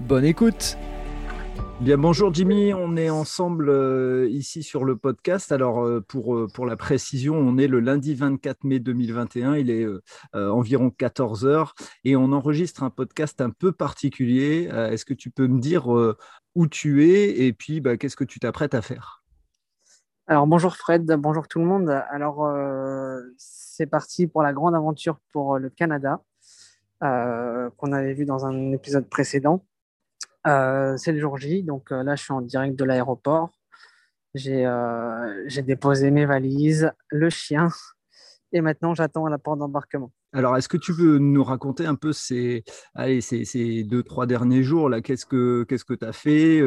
bonne écoute Bien, bonjour Jimmy, on est ensemble euh, ici sur le podcast. Alors euh, pour, euh, pour la précision, on est le lundi 24 mai 2021, il est environ 14 heures et on enregistre un podcast un peu particulier. Est-ce que tu peux me dire où tu es et puis bah, qu'est-ce que tu t'apprêtes à faire? Alors bonjour Fred, bonjour tout le monde. Alors c'est parti pour la grande aventure pour le Canada qu'on avait vu dans un épisode précédent. Euh, c'est le jour J, donc euh, là je suis en direct de l'aéroport. J'ai euh, déposé mes valises, le chien, et maintenant j'attends à la porte d'embarquement. Alors, est-ce que tu peux nous raconter un peu ces, allez, ces, ces deux, trois derniers jours là? Qu'est-ce que tu as fait?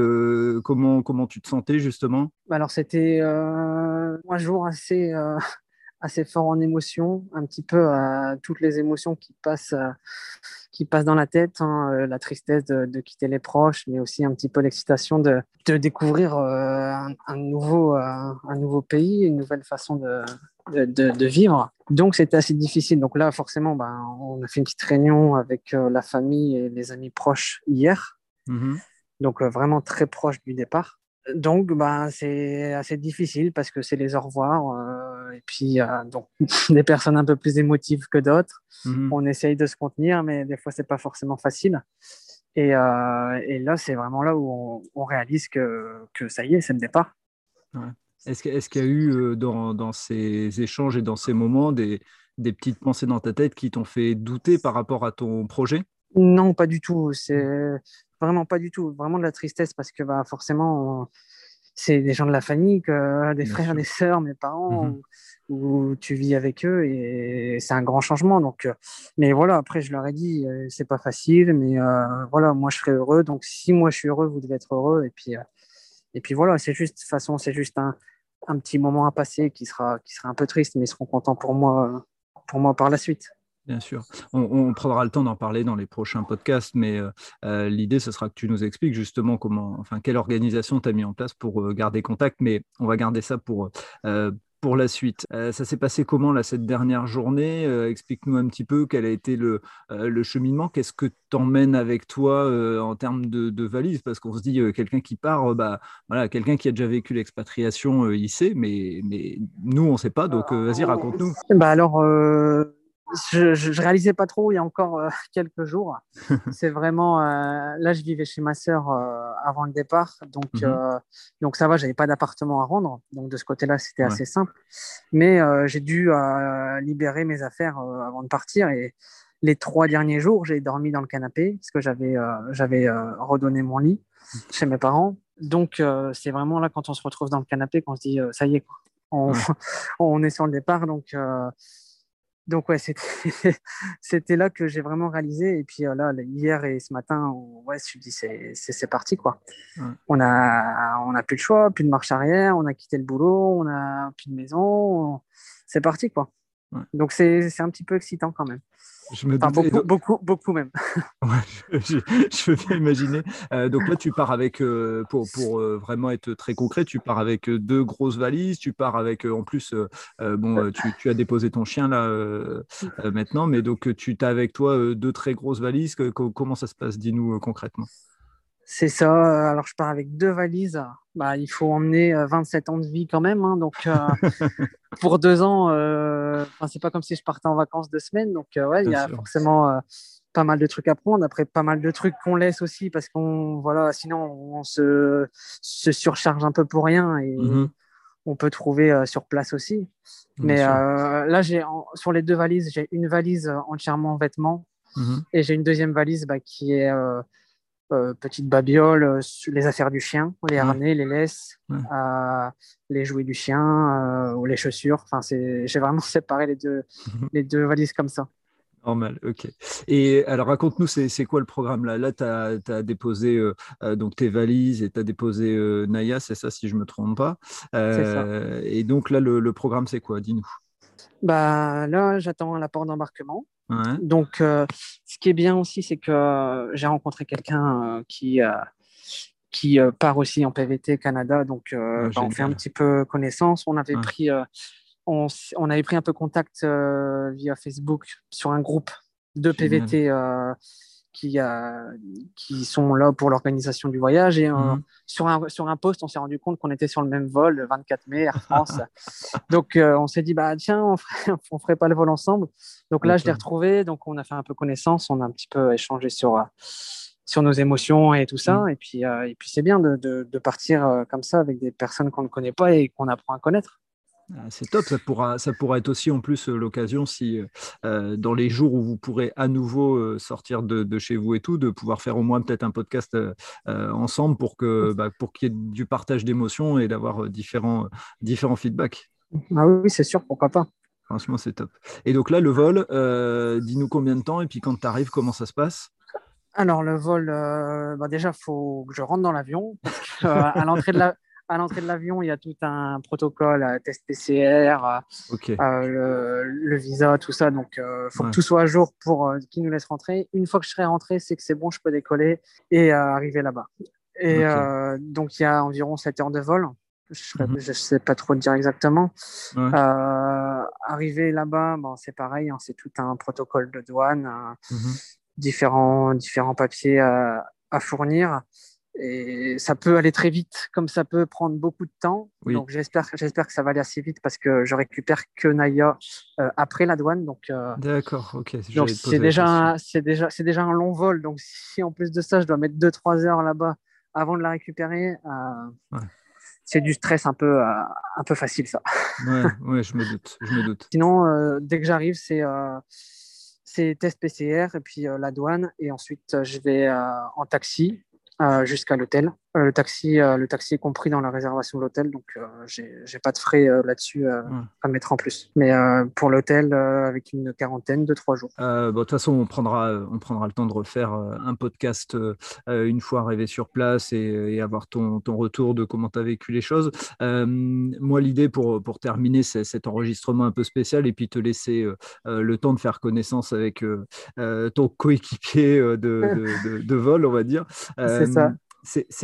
Comment, comment tu te sentais justement? Alors, c'était un jour assez, assez fort en émotion, un petit peu à toutes les émotions qui passent, qui passent dans la tête, hein, euh, la tristesse de, quitter les proches, mais aussi un petit peu l'excitation de, de, découvrir euh, un, nouveau, un nouveau pays, une nouvelle façon de, de, vivre. Donc c'était assez difficile. Donc là, forcément, ben, on a fait une petite réunion avec la famille et les amis proches hier. Mmh Donc vraiment très proche du départ donc, ben, c'est assez difficile parce que c'est les au revoir. Euh, et puis, donc, des personnes un peu plus émotives que d'autres. Mmh On essaye de se contenir, mais des fois, c'est pas forcément facile. Et, euh, et là, c'est vraiment là où on, réalise que, que, ça y est, c'est le départ. Est-ce qu'il y a eu euh, dans, dans, ces échanges et dans ces moments des, des petites pensées dans ta tête qui t'ont fait douter par rapport à ton projet? Non, pas du tout. C'est Vraiment pas du tout. Vraiment de la tristesse parce que bah, forcément, c'est des gens de la famille, que, des frères, des sœurs, mes parents, mmh où, tu vis avec eux et c'est un grand changement. Donc, mais voilà, après, je leur ai dit, c'est pas facile, mais euh, voilà, moi, je serai heureux. Donc, si moi, je suis heureux, vous devez être heureux. Et puis, et puis voilà, c'est juste, de toute façon, c'est juste un, un, petit moment à passer qui sera, qui sera un peu triste, mais ils seront contents pour moi, pour moi par la suite. Bien sûr. On, prendra le temps d'en parler dans les prochains podcasts, mais euh, euh, l'idée, ce sera que tu nous expliques justement comment, enfin, quelle organisation tu as mis en place pour euh, garder contact, mais on va garder ça pour, pour la suite. ça s'est passé comment là, cette dernière journée? Explique-nous un petit peu quel a été le, le cheminement. Qu'est-ce que t'emmènes avec toi en termes de, valises? Parce qu'on se dit, quelqu'un qui part, bah, voilà, quelqu'un qui a déjà vécu l'expatriation, il sait, mais, mais nous, on ne sait pas. Donc, vas-y, raconte-nous. Bah alors, je, je, réalisais pas trop il y a encore euh, quelques jours. c'est vraiment euh, là, je vivais chez ma sœur euh, avant le départ, donc mhm. donc ça va, j'avais pas d'appartement à rendre, donc de ce côté-là, c'était assez simple. Mais j'ai dû libérer mes affaires avant de partir et les trois derniers jours, j'ai dormi dans le canapé parce que j'avais j'avais redonné mon lit chez mes parents. Donc c'est vraiment là quand on se retrouve dans le canapé qu'on se dit ça y est, quoi. On, on, est sur le départ, donc donc ouais, c'était là que j'ai vraiment réalisé. Et puis euh, là, hier et ce matin, ouais, je me dis c'est parti quoi. On a on a plus de choix, plus de marche arrière, on a quitté le boulot, on a plus de maison, c'est parti quoi. Donc c'est un petit peu excitant quand même. Je me beaucoup, beaucoup, beaucoup, même. je, veux bien imaginer. Euh, donc là, tu pars avec, euh, pour, pour euh, vraiment être très concret, tu pars avec deux grosses valises, tu pars avec, en plus, bon, tu, tu, as déposé ton chien là maintenant, mais donc tu as avec toi deux très grosses valises. comment ça se passe? Dis-nous concrètement. C'est ça. Alors, je pars avec deux valises. Bah, il faut emmener 27 ans de vie quand même. Hein. donc, pour deux ans, euh, c'est pas comme si je partais en vacances deux semaines. Donc, ouais, il y a forcément pas mal de trucs à prendre. Après, pas mal de trucs qu'on laisse aussi parce qu'on, voilà, sinon, on se, se, surcharge un peu pour rien et mmh on peut trouver sur place aussi. Mais là, j'ai sur les deux valises, j'ai une valise entièrement en vêtements mmh et j'ai une deuxième valise bah, qui est euh, petite babiole, euh, les affaires du chien, les harnais, les laisses, euh, les jouets du chien ou les chaussures. Enfin, j'ai vraiment séparé les deux, les deux valises comme ça. Normal, ok. Et alors, raconte-nous, c'est quoi le programme là? Là, tu as, déposé donc tes valises et tu as déposé Naya, c'est ça, si je ne me trompe pas. Ça. Et donc, là, le, programme, c'est quoi? Dis-nous. Bah, là, j'attends la porte Donc, ce qui est bien aussi, c'est que j'ai rencontré quelqu'un qui, qui part aussi en PVT Canada. Donc, ah, bah, on fait un petit peu connaissance. On avait pris on, avait pris un peu contact euh, via Facebook sur un groupe de PVT euh, qui, qui sont là pour l'organisation du voyage. Et euh, mhm. sur, un, sur un post, on s'est rendu compte qu'on était sur le même vol le 24 mai, Air France. donc, on s'est dit, bah, tiens, on ferait, ferait pas le vol ensemble. Donc là, je l'ai retrouvé. Donc, on a fait un peu connaissance. On a un petit peu échangé sur sur nos émotions et tout ça. Mhm. Et puis, et puis c'est bien de, de, partir comme ça avec des personnes qu'on ne connaît pas et qu'on apprend à connaître. Ah, c'est top, ça pourra, ça pourra être aussi en plus euh, l'occasion si euh, dans les jours où vous pourrez à nouveau euh, sortir de, chez vous et tout, de pouvoir faire au moins peut-être un podcast ensemble pour que bah, pour qu'il y ait du partage d'émotions et d'avoir différents, différents feedbacks. Ah oui, c'est sûr, pourquoi pas. Franchement, c'est top. Et donc là, le vol, dis-nous combien de temps et puis quand tu arrives, comment ça se passe? Alors le vol, bah déjà, il faut que je rentre dans l'avion. à l'entrée de la, à l'entrée de l'avion, il y a tout un protocole, euh, test PCR, euh, euh, le, visa, tout ça. Donc, il faut que tout soit à jour pour qu'ils nous laissent rentrer. Une fois que je serai rentré, c'est que c'est bon, je peux décoller et arriver là-bas. Et donc, il y a environ 7 heures de vol. Je ne mhm. sais pas trop dire exactement. arriver là-bas, bon, c'est pareil, hein, c'est tout un protocole de douane, mhm. différents, différents papiers à fournir. Et ça peut aller très vite, comme ça peut prendre beaucoup de temps. Donc j'espère, j'espère que ça va aller assez vite parce que je récupère que Naya euh, après la douane. Donc euh, d'accord, ok. Donc c'est déjà, c'est déjà, c'est déjà un long vol. Donc si en plus de ça, je dois mettre 2-3 heures là-bas avant de la récupérer, euh, c'est du stress un peu, un peu facile ça. ouais, ouais, je me doute, je me doute. Sinon, dès que j'arrive, c'est c'est test PCR et puis la douane et ensuite je vais en taxi jusqu'à l'hôtel. Euh, le, taxi, euh, le taxi est compris dans la réservation de l'hôtel, donc j'ai pas de frais là-dessus à mettre en plus. Mais pour l'hôtel, avec une quarantaine de trois jours. de toute façon, on prendra, on prendra le temps de refaire un podcast une fois arrivé sur place et, avoir ton, ton, retour de comment tu as vécu les choses. moi, l'idée pour, pour terminer cet enregistrement un peu spécial et puis te laisser le temps de faire connaissance avec ton coéquipier de, de, de, vol, on va dire. C'est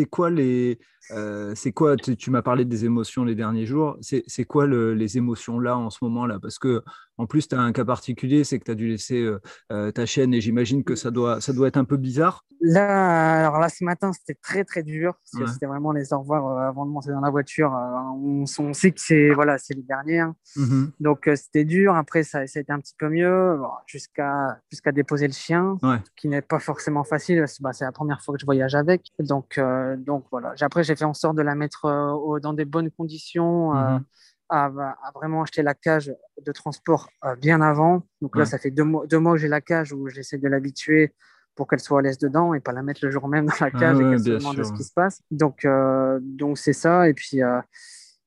quoi les, euh, c'est quoi, tu, m'as parlé des émotions les derniers jours, c'est quoi les émotions là en ce moment là? Parce que en plus, tu as un cas particulier, c'est que tu as dû laisser euh, euh, ta chaîne et j'imagine que ça doit, ça doit être un peu bizarre. Là, alors là, ce matin, c'était très très dur parce que c'était vraiment les au revoir avant de monter dans la voiture. On, sait que c'est voilà, c'est les dernières, mmh donc c'était dur. Après, ça, ça, a été un petit peu mieux jusqu'à jusqu'à déposer le chien, qui n'est pas forcément facile. Bah, c'est la première fois que je voyage avec, donc donc voilà. Après, j'ai fait en sorte de la mettre euh, dans des bonnes conditions, euh, mhm. à, vraiment acheter la cage de transport euh, bien avant. Donc là, ça fait deux mois, deux mois que j'ai la cage où j'essaie de l'habituer pour qu'elle soit à l'aise dedans et pas la mettre le jour même dans la ah cage et qu'elle se demande ce qui se passe. Donc, donc c'est ça. Et puis,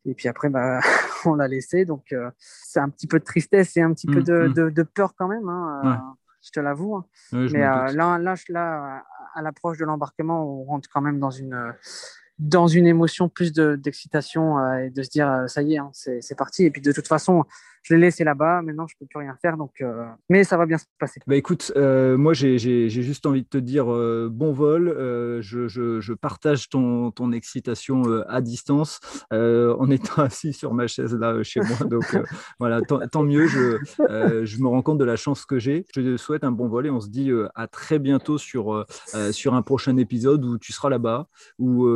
et puis après, bah, on l'a laissé. Donc, c'est un petit peu de tristesse et un petit peu de, mm, mm. peur quand même. Hein, je te l'avoue. Hein. Mais là, là, là, à l'approche de l'embarquement, on rentre quand même dans une dans une émotion plus d'excitation euh, et de se dire euh, ça y est, hein, c'est parti. Et puis de toute façon, je l'ai laissé là-bas. Maintenant, je peux plus rien faire. Donc, euh, mais ça va bien se passer. Bah écoute, euh, moi, j'ai juste envie de te dire euh, bon vol. Je, je, je, partage ton, ton excitation à distance en étant assis sur ma chaise là chez moi. Donc voilà, tant, mieux. Je, je me rends compte de la chance que j'ai. Je te souhaite un bon vol et on se dit à très bientôt sur, sur un prochain épisode où tu seras là-bas, où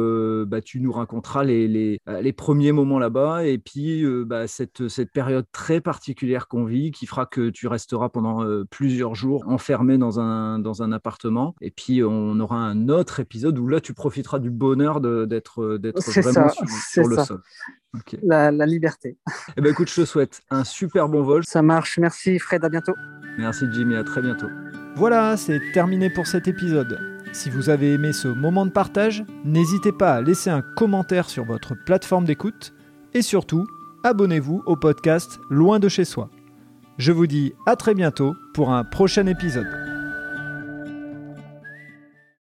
bah, tu nous raconteras les, les, les premiers moments là-bas et puis bah, cette, cette période très particulière qu'on vit qui fera que tu resteras pendant euh, plusieurs jours enfermé dans un, dans un appartement. Et puis, on aura un autre épisode où là, tu profiteras du bonheur d'être euh, d'être vraiment sur, le sol. La, liberté. Eh ben, écoute, je te souhaite un super bon vol. Ça marche. Merci, Fred. À bientôt. Merci, Jimmy. À très bientôt. Voilà, c'est terminé pour cet épisode. Si vous avez aimé ce moment de partage, n'hésitez pas à laisser un commentaire sur votre plateforme d'écoute et surtout, abonnez-vous au podcast Loin de chez soi. Je vous dis à très bientôt pour un prochain épisode.